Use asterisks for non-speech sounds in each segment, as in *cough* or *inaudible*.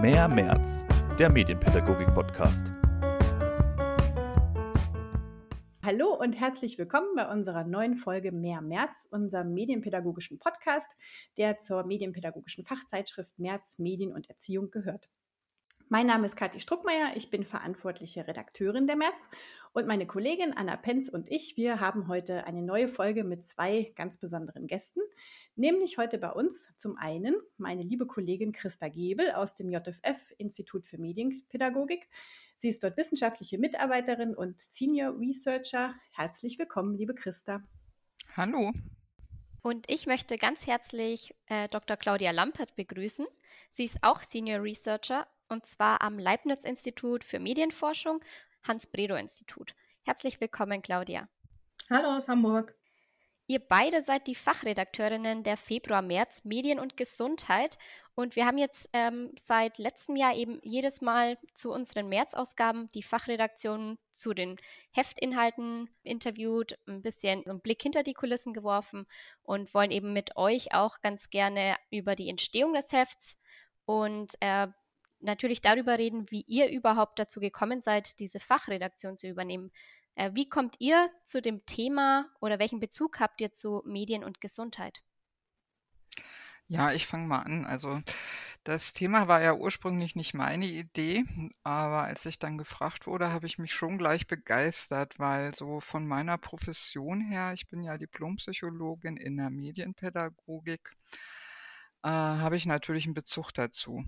Mehr März, der Medienpädagogik-Podcast. Hallo und herzlich willkommen bei unserer neuen Folge Mehr März, unserem medienpädagogischen Podcast, der zur medienpädagogischen Fachzeitschrift März Medien und Erziehung gehört. Mein Name ist Kathi Struckmeier, ich bin verantwortliche Redakteurin der März und meine Kollegin Anna Penz und ich, wir haben heute eine neue Folge mit zwei ganz besonderen Gästen, nämlich heute bei uns zum einen meine liebe Kollegin Christa Gebel aus dem JFF Institut für Medienpädagogik. Sie ist dort wissenschaftliche Mitarbeiterin und Senior Researcher. Herzlich willkommen, liebe Christa. Hallo. Und ich möchte ganz herzlich äh, Dr. Claudia Lampert begrüßen. Sie ist auch Senior Researcher und zwar am Leibniz-Institut für Medienforschung, Hans-Bredow-Institut. Herzlich willkommen, Claudia. Hallo aus Hamburg. Ihr beide seid die Fachredakteurinnen der Februar-März Medien und Gesundheit. Und wir haben jetzt ähm, seit letztem Jahr eben jedes Mal zu unseren März-Ausgaben die Fachredaktion zu den Heftinhalten interviewt, ein bisschen so einen Blick hinter die Kulissen geworfen und wollen eben mit euch auch ganz gerne über die Entstehung des Hefts und äh, natürlich darüber reden, wie ihr überhaupt dazu gekommen seid, diese Fachredaktion zu übernehmen. Äh, wie kommt ihr zu dem Thema oder welchen Bezug habt ihr zu Medien und Gesundheit? Ja, ich fange mal an. Also das Thema war ja ursprünglich nicht meine Idee, aber als ich dann gefragt wurde, habe ich mich schon gleich begeistert, weil so von meiner Profession her, ich bin ja Diplompsychologin in der Medienpädagogik, äh, habe ich natürlich einen Bezug dazu.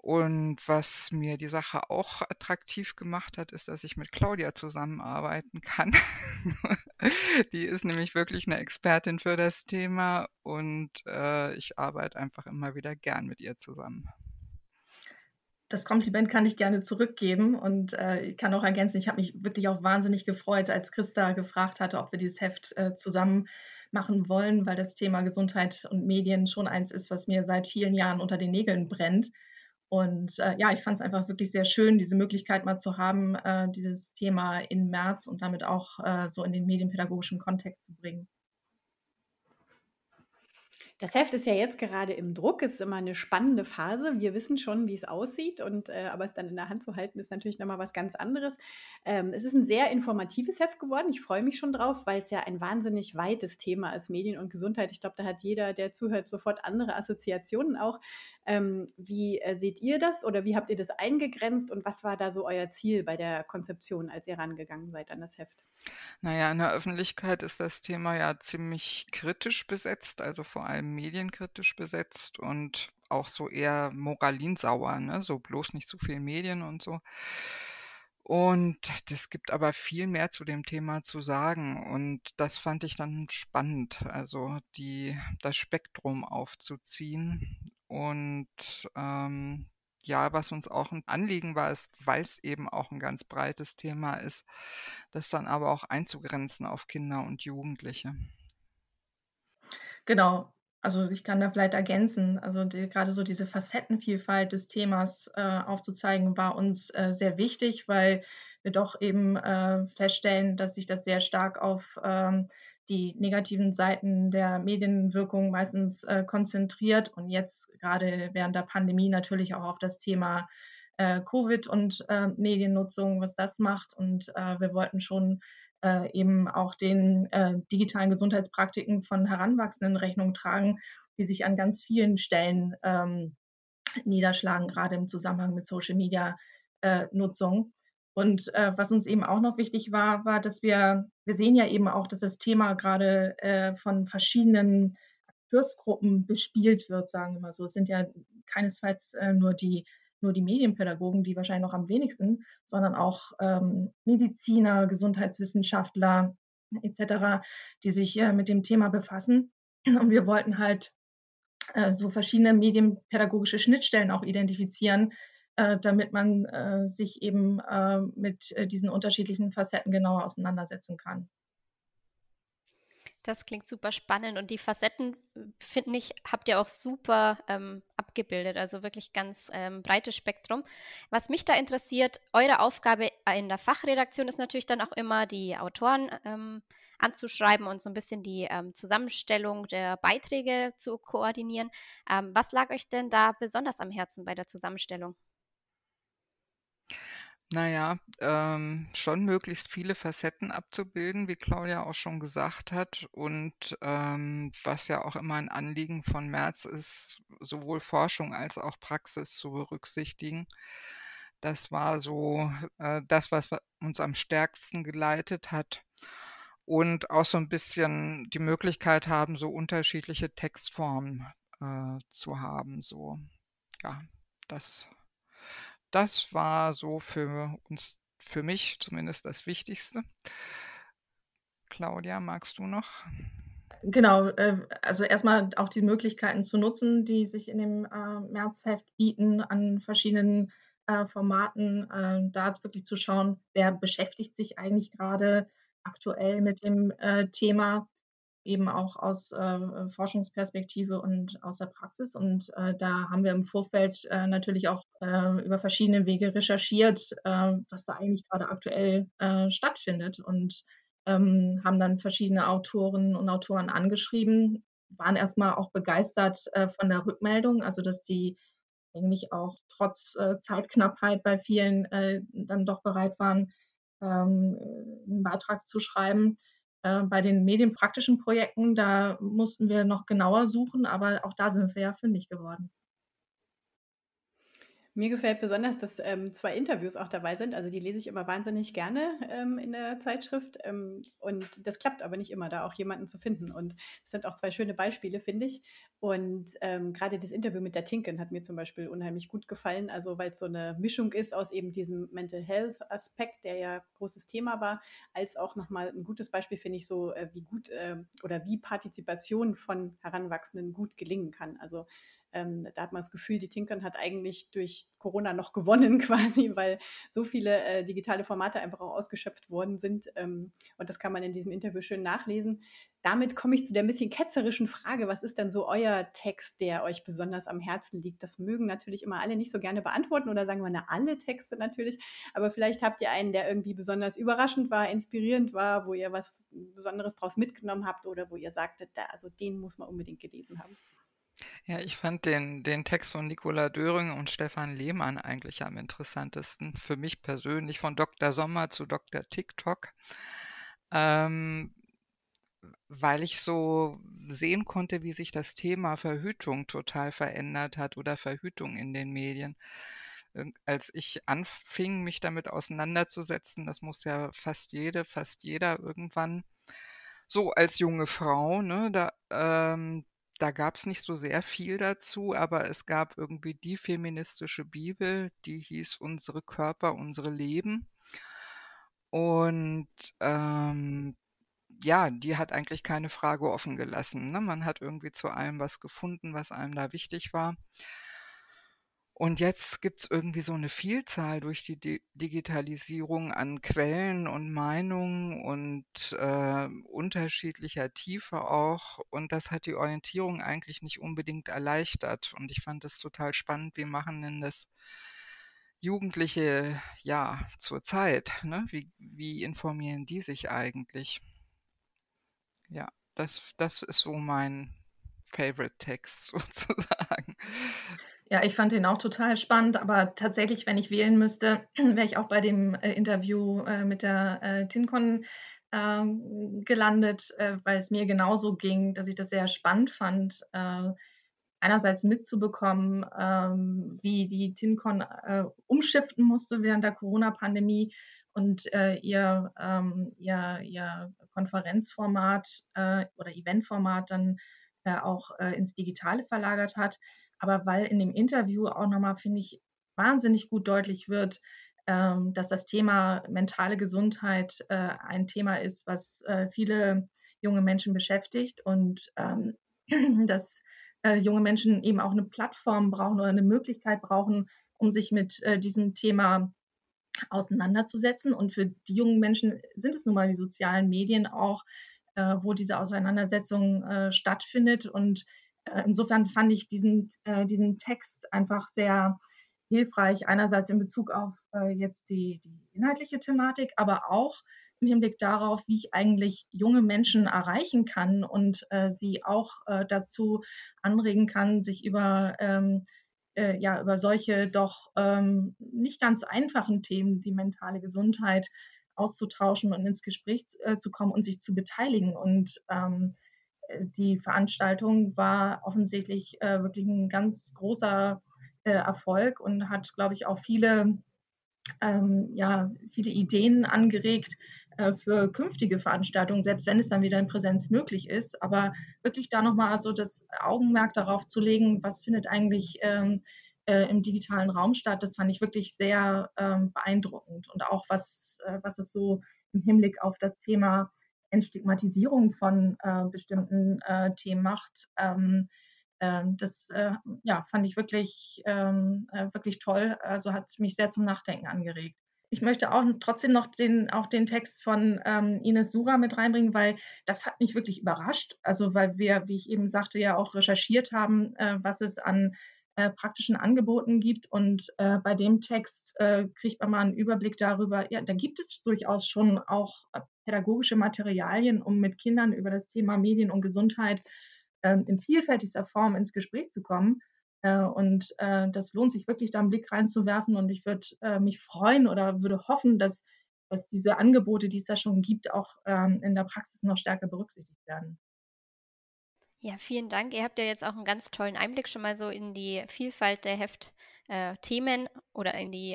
Und was mir die Sache auch attraktiv gemacht hat, ist, dass ich mit Claudia zusammenarbeiten kann. *laughs* die ist nämlich wirklich eine Expertin für das Thema und äh, ich arbeite einfach immer wieder gern mit ihr zusammen. Das Kompliment kann ich gerne zurückgeben und äh, kann auch ergänzen, ich habe mich wirklich auch wahnsinnig gefreut, als Christa gefragt hatte, ob wir dieses Heft äh, zusammen machen wollen, weil das Thema Gesundheit und Medien schon eins ist, was mir seit vielen Jahren unter den Nägeln brennt. Und äh, ja, ich fand es einfach wirklich sehr schön, diese Möglichkeit mal zu haben, äh, dieses Thema in März und damit auch äh, so in den medienpädagogischen Kontext zu bringen. Das Heft ist ja jetzt gerade im Druck, ist immer eine spannende Phase. Wir wissen schon, wie es aussieht, und, äh, aber es dann in der Hand zu halten, ist natürlich nochmal was ganz anderes. Ähm, es ist ein sehr informatives Heft geworden. Ich freue mich schon drauf, weil es ja ein wahnsinnig weites Thema ist, Medien und Gesundheit. Ich glaube, da hat jeder, der zuhört, sofort andere Assoziationen auch. Ähm, wie äh, seht ihr das oder wie habt ihr das eingegrenzt und was war da so euer Ziel bei der Konzeption, als ihr rangegangen seid an das Heft? Naja, in der Öffentlichkeit ist das Thema ja ziemlich kritisch besetzt, also vor allem medienkritisch besetzt und auch so eher moralinsauer, ne? so bloß nicht zu viel Medien und so. Und es gibt aber viel mehr zu dem Thema zu sagen. Und das fand ich dann spannend, also die, das Spektrum aufzuziehen und ähm, ja, was uns auch ein Anliegen war, ist, weil es eben auch ein ganz breites Thema ist, das dann aber auch einzugrenzen auf Kinder und Jugendliche. Genau. Also ich kann da vielleicht ergänzen, also die, gerade so diese Facettenvielfalt des Themas äh, aufzuzeigen, war uns äh, sehr wichtig, weil wir doch eben äh, feststellen, dass sich das sehr stark auf ähm, die negativen Seiten der Medienwirkung meistens äh, konzentriert und jetzt gerade während der Pandemie natürlich auch auf das Thema äh, Covid und äh, Mediennutzung, was das macht. Und wir wollten schon äh, eben auch den äh, digitalen Gesundheitspraktiken von Heranwachsenden Rechnung tragen, die sich an ganz vielen Stellen ähm, niederschlagen, gerade im Zusammenhang mit Social Media Nutzung. Und äh, was uns eben auch noch wichtig war, war, dass wir, wir sehen ja eben auch, dass das Thema gerade äh, von verschiedenen Akteursgruppen bespielt wird, sagen wir mal so. Es sind ja keinesfalls äh, nur die nur die Medienpädagogen, die wahrscheinlich noch am wenigsten, sondern auch ähm, Mediziner, Gesundheitswissenschaftler etc., die sich äh, mit dem Thema befassen. Und wir wollten halt äh, so verschiedene medienpädagogische Schnittstellen auch identifizieren, äh, damit man äh, sich eben äh, mit diesen unterschiedlichen Facetten genauer auseinandersetzen kann. Das klingt super spannend und die Facetten, finde ich, habt ihr auch super ähm, abgebildet, also wirklich ganz ähm, breites Spektrum. Was mich da interessiert, eure Aufgabe in der Fachredaktion ist natürlich dann auch immer, die Autoren ähm, anzuschreiben und so ein bisschen die ähm, Zusammenstellung der Beiträge zu koordinieren. Ähm, was lag euch denn da besonders am Herzen bei der Zusammenstellung? Naja, ähm, schon möglichst viele Facetten abzubilden, wie Claudia auch schon gesagt hat. Und ähm, was ja auch immer ein Anliegen von Merz ist, sowohl Forschung als auch Praxis zu berücksichtigen. Das war so äh, das, was uns am stärksten geleitet hat. Und auch so ein bisschen die Möglichkeit haben, so unterschiedliche Textformen äh, zu haben. So, ja, das das war so für uns, für mich zumindest das Wichtigste. Claudia, magst du noch? Genau, äh, also erstmal auch die Möglichkeiten zu nutzen, die sich in dem äh, Märzheft bieten an verschiedenen äh, Formaten, da wirklich zu schauen, wer beschäftigt sich eigentlich gerade aktuell mit dem Thema eben auch aus äh, Forschungsperspektive und aus der Praxis. Und äh, da haben wir im Vorfeld äh, natürlich auch äh, über verschiedene Wege recherchiert, äh, was da eigentlich gerade aktuell äh, stattfindet und ähm, haben dann verschiedene Autorinnen und Autoren angeschrieben, waren erstmal auch begeistert von der Rückmeldung, also dass sie eigentlich auch trotz Zeitknappheit bei vielen dann doch bereit waren, ähm, einen Beitrag zu schreiben. Äh, bei den medienpraktischen Projekten, da mussten wir noch genauer suchen, aber auch da sind wir ja fündig geworden. Mir gefällt besonders, dass ähm, zwei Interviews auch dabei sind. Also die lese ich immer wahnsinnig gerne ähm, in der Zeitschrift. Ähm, und das klappt aber nicht immer, da auch jemanden zu finden. Und das sind auch zwei schöne Beispiele, finde ich. Und ähm, gerade das Interview mit der Tinken hat mir zum Beispiel unheimlich gut gefallen. Also weil es so eine Mischung ist aus eben diesem Mental Health Aspekt, der ja großes Thema war, als auch nochmal ein gutes Beispiel, finde ich, so äh, wie gut äh, oder wie Partizipation von Heranwachsenden gut gelingen kann. Also ähm, da hat man das Gefühl, die Tinkern hat eigentlich durch Corona noch gewonnen *laughs* quasi, weil so viele äh, digitale Formate einfach auch ausgeschöpft worden sind. Ähm, und das kann man in diesem Interview schön nachlesen. Damit komme ich zu der ein bisschen ketzerischen Frage, was ist denn so euer Text, der euch besonders am Herzen liegt? Das mögen natürlich immer alle nicht so gerne beantworten oder sagen wir na, alle Texte natürlich, aber vielleicht habt ihr einen, der irgendwie besonders überraschend war, inspirierend war, wo ihr was Besonderes draus mitgenommen habt oder wo ihr sagtet, da, also den muss man unbedingt gelesen haben. Ja, ich fand den, den Text von Nicola Döring und Stefan Lehmann eigentlich am interessantesten. Für mich persönlich von Dr. Sommer zu Dr. TikTok. Ähm, weil ich so sehen konnte, wie sich das Thema Verhütung total verändert hat oder Verhütung in den Medien. Als ich anfing, mich damit auseinanderzusetzen, das muss ja fast jede, fast jeder irgendwann so als junge Frau, ne, da, ähm, da gab es nicht so sehr viel dazu, aber es gab irgendwie die feministische Bibel, die hieß Unsere Körper, unsere Leben. Und ähm, ja, die hat eigentlich keine Frage offen gelassen. Ne? Man hat irgendwie zu allem was gefunden, was einem da wichtig war. Und jetzt gibt es irgendwie so eine Vielzahl durch die Di Digitalisierung an Quellen und Meinungen und äh, unterschiedlicher Tiefe auch. Und das hat die Orientierung eigentlich nicht unbedingt erleichtert. Und ich fand es total spannend, wie machen denn das Jugendliche ja zurzeit? Ne? Wie, wie informieren die sich eigentlich? Ja, das, das ist so mein Favorite Text *laughs* sozusagen. Ja, ich fand den auch total spannend, aber tatsächlich, wenn ich wählen müsste, *clears throat* wäre ich auch bei dem äh, Interview äh, mit der äh, TinCon ähm, gelandet, äh, weil es mir genauso ging, dass ich das sehr spannend fand, äh, einerseits mitzubekommen, ähm, wie die TinCon äh, umschiften musste während der Corona-Pandemie und ihr, ähm, ihr, ihr Konferenzformat oder Eventformat dann auch ins Digitale verlagert hat aber weil in dem Interview auch nochmal, finde ich, wahnsinnig gut deutlich wird, ähm, dass das Thema mentale Gesundheit äh, ein Thema ist, was äh, viele junge Menschen beschäftigt und ähm, *clears throat* dass äh, junge Menschen eben auch eine Plattform brauchen oder eine Möglichkeit brauchen, um sich mit diesem Thema auseinanderzusetzen. Und für die jungen Menschen sind es nun mal die sozialen Medien auch, wo diese Auseinandersetzung stattfindet und insofern fand ich diesen, äh, diesen Text einfach sehr hilfreich, einerseits in Bezug auf äh, jetzt die, die inhaltliche Thematik, aber auch im Hinblick darauf, wie ich eigentlich junge Menschen erreichen kann und äh, sie auch äh, dazu anregen kann, sich über, ähm, äh, ja, über solche doch ähm, nicht ganz einfachen Themen, die mentale Gesundheit, auszutauschen und ins Gespräch äh, zu kommen und sich zu beteiligen. Und ähm, die Veranstaltung war offensichtlich äh, wirklich ein ganz großer äh, Erfolg und hat, glaube ich, auch viele, ähm, ja, viele Ideen angeregt äh, für künftige Veranstaltungen, selbst wenn es dann wieder in Präsenz möglich ist. Aber wirklich da nochmal so das Augenmerk darauf zu legen, was findet eigentlich ähm, äh, im digitalen Raum statt, das fand ich wirklich sehr ähm, beeindruckend. Und auch was, äh, was es so im Hinblick auf das Thema Entstigmatisierung von äh, bestimmten äh, Themen macht. Ähm, ähm, das äh, ja, fand ich wirklich, ähm, äh, wirklich toll. Also hat mich sehr zum Nachdenken angeregt. Ich möchte auch trotzdem noch den, auch den Text von ähm, Ines Sura mit reinbringen, weil das hat mich wirklich überrascht. Also weil wir, wie ich eben sagte, ja auch recherchiert haben, äh, was es an äh, praktischen Angeboten gibt. Und äh, bei dem Text äh, kriegt man mal einen Überblick darüber, ja, da gibt es durchaus schon auch pädagogische Materialien, um mit Kindern über das Thema Medien und Gesundheit ähm, in vielfältigster Form ins Gespräch zu kommen. Äh, und äh, das lohnt sich wirklich, da einen Blick reinzuwerfen. Und ich würde äh, mich freuen oder würde hoffen, dass, dass diese Angebote, die es da schon gibt, auch ähm, in der Praxis noch stärker berücksichtigt werden. Ja, vielen Dank. Ihr habt ja jetzt auch einen ganz tollen Einblick schon mal so in die Vielfalt der Heftthemen oder in die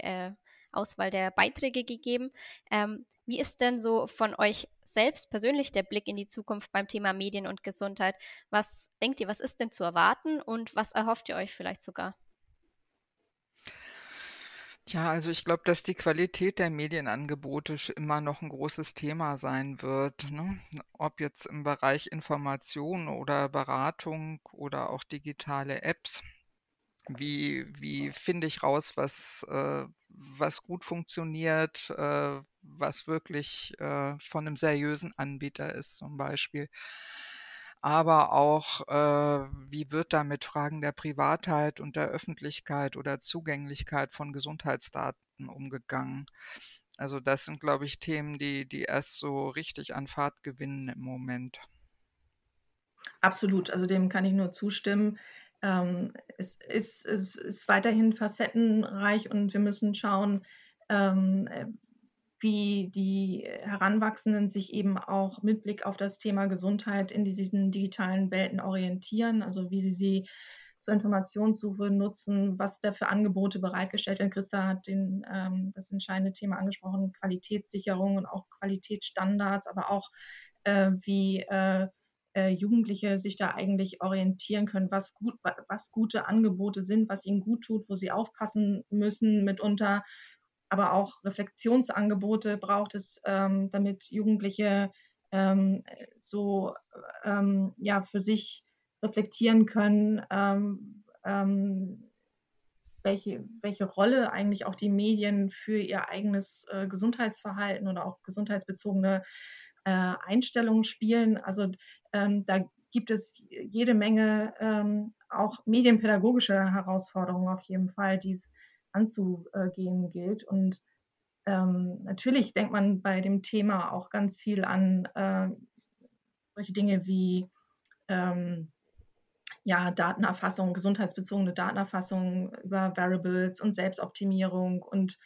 Auswahl der Beiträge gegeben. Ähm, wie ist denn so von euch selbst persönlich der Blick in die Zukunft beim Thema Medien und Gesundheit? Was denkt ihr, was ist denn zu erwarten und was erhofft ihr euch vielleicht sogar? Ja, also ich glaube, dass die Qualität der Medienangebote immer noch ein großes Thema sein wird. Ne? Ob jetzt im Bereich Information oder Beratung oder auch digitale Apps. Wie, wie finde ich raus, was, äh, was gut funktioniert, äh, was wirklich äh, von einem seriösen Anbieter ist zum Beispiel. Aber auch, äh, wie wird da mit Fragen der Privatheit und der Öffentlichkeit oder Zugänglichkeit von Gesundheitsdaten umgegangen? Also das sind, glaube ich, Themen, die, die erst so richtig an Fahrt gewinnen im Moment. Absolut, also dem kann ich nur zustimmen. Ähm, es, ist, es ist weiterhin facettenreich und wir müssen schauen, ähm, wie die Heranwachsenden sich eben auch mit Blick auf das Thema Gesundheit in diesen digitalen Welten orientieren, also wie sie sie zur Informationssuche nutzen, was da für Angebote bereitgestellt werden. Christa hat den, ähm, das entscheidende Thema angesprochen, Qualitätssicherung und auch Qualitätsstandards, aber auch äh, wie äh, äh, Jugendliche sich da eigentlich orientieren können, was, gut, was gute Angebote sind, was ihnen gut tut, wo sie aufpassen müssen mitunter. Aber auch Reflexionsangebote braucht es, ähm, damit Jugendliche ähm, so ähm, ja, für sich reflektieren können, ähm, ähm, welche, welche Rolle eigentlich auch die Medien für ihr eigenes äh, Gesundheitsverhalten oder auch gesundheitsbezogene äh, Einstellungen spielen. Also ähm, da gibt es jede Menge ähm, auch medienpädagogische Herausforderungen auf jeden Fall, die es anzugehen gilt. Und ähm, natürlich denkt man bei dem Thema auch ganz viel an äh, solche Dinge wie ähm, ja, Datenerfassung, gesundheitsbezogene Datenerfassung über Variables und Selbstoptimierung und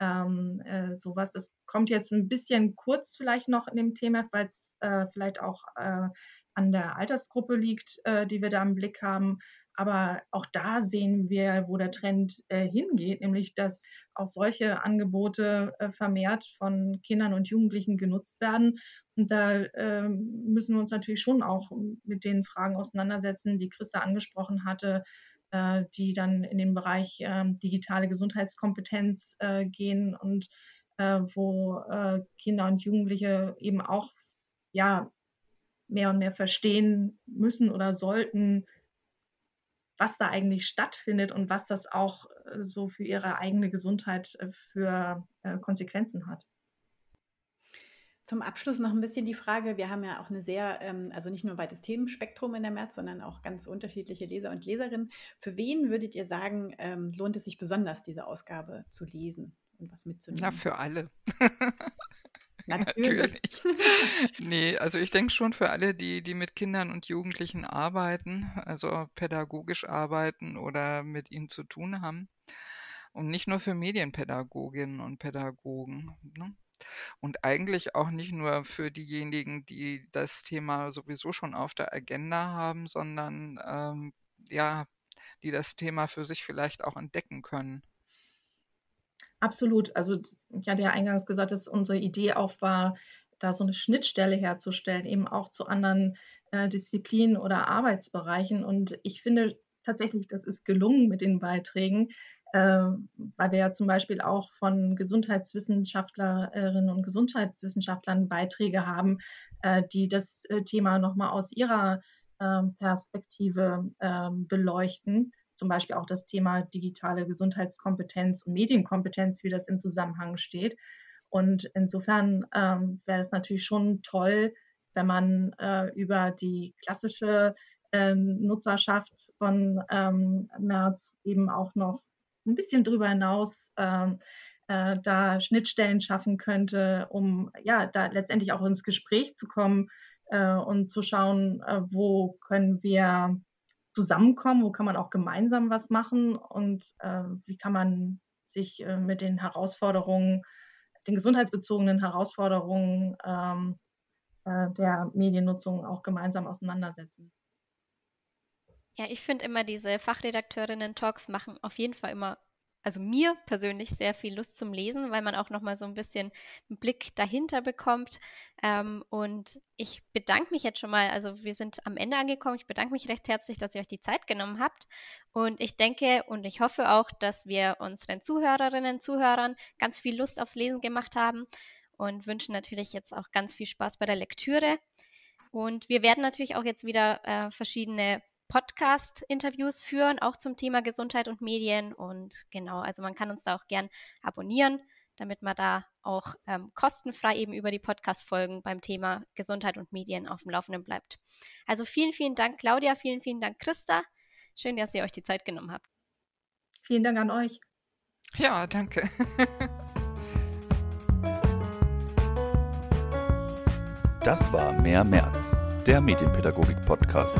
ähm, äh, sowas. Das kommt jetzt ein bisschen kurz vielleicht noch in dem Thema, weil es äh, vielleicht auch äh, an der Altersgruppe liegt, äh, die wir da im Blick haben. Aber auch da sehen wir, wo der Trend äh, hingeht, nämlich dass auch solche Angebote äh, vermehrt von Kindern und Jugendlichen genutzt werden. Und da müssen wir uns natürlich schon auch mit den Fragen auseinandersetzen, die Christa angesprochen hatte, äh, die dann in den Bereich ähm, digitale Gesundheitskompetenz äh, gehen und äh, wo Kinder und Jugendliche eben auch ja mehr und mehr verstehen müssen oder sollten, was da eigentlich stattfindet und was das auch so für ihre eigene Gesundheit für Konsequenzen hat. Zum Abschluss noch ein bisschen die Frage, wir haben ja auch eine sehr, ähm, also nicht nur ein weites Themenspektrum in der März, sondern auch ganz unterschiedliche Leser und Leserinnen. Für wen würdet ihr sagen, ähm, lohnt es sich besonders, diese Ausgabe zu lesen und was mitzunehmen? Ja, für alle. *laughs* Natürlich. *laughs* Nee, also ich denke schon für alle, die, die mit Kindern und Jugendlichen arbeiten, also pädagogisch arbeiten oder mit ihnen zu tun haben. Und nicht nur für Medienpädagoginnen und Pädagogen. Ne? Und eigentlich auch nicht nur für diejenigen, die das Thema sowieso schon auf der Agenda haben, sondern ähm, ja, die das Thema für sich vielleicht auch entdecken können. Absolut. Also ja eingangs gesagt, dass unsere Idee auch war, da so eine Schnittstelle herzustellen, eben auch zu anderen äh, Disziplinen oder Arbeitsbereichen. Und ich finde tatsächlich, das ist gelungen mit den Beiträgen, weil wir ja zum Beispiel auch von Gesundheitswissenschaftlerinnen und Gesundheitswissenschaftlern Beiträge haben, äh, die das äh, Thema nochmal aus ihrer ähm, Perspektive ähm, beleuchten zum Beispiel auch das Thema digitale Gesundheitskompetenz und Medienkompetenz, wie das in Zusammenhang steht. Und insofern ähm, wäre es natürlich schon toll, wenn man äh, über die klassische Nutzerschaft von ähm, März eben auch noch ein bisschen darüber hinaus ähm, äh, da Schnittstellen schaffen könnte, um ja da letztendlich auch ins Gespräch zu kommen äh, und zu schauen, äh, wo können wir zusammenkommen, wo kann man auch gemeinsam was machen und äh, wie kann man sich äh, mit den Herausforderungen, den gesundheitsbezogenen Herausforderungen ähm, äh, der Mediennutzung auch gemeinsam auseinandersetzen. Ja, ich finde immer, diese Fachredakteurinnen-Talks machen auf jeden Fall immer also mir persönlich sehr viel Lust zum Lesen, weil man auch nochmal so ein bisschen einen Blick dahinter bekommt. Ähm, und ich bedanke mich jetzt schon mal, also wir sind am Ende angekommen. Ich bedanke mich recht herzlich, dass ihr euch die Zeit genommen habt. Und ich denke und ich hoffe auch, dass wir unseren Zuhörerinnen, Zuhörern ganz viel Lust aufs Lesen gemacht haben und wünschen natürlich jetzt auch ganz viel Spaß bei der Lektüre. Und wir werden natürlich auch jetzt wieder äh, verschiedene Podcast-Interviews führen, auch zum Thema Gesundheit und Medien. Und genau, also man kann uns da auch gern abonnieren, damit man da auch ähm, kostenfrei eben über die Podcast-Folgen beim Thema Gesundheit und Medien auf dem Laufenden bleibt. Also vielen, vielen Dank, Claudia, vielen, vielen Dank, Christa. Schön, dass ihr euch die Zeit genommen habt. Vielen Dank an euch. Ja, danke. Das war Mehr März, der Medienpädagogik-Podcast.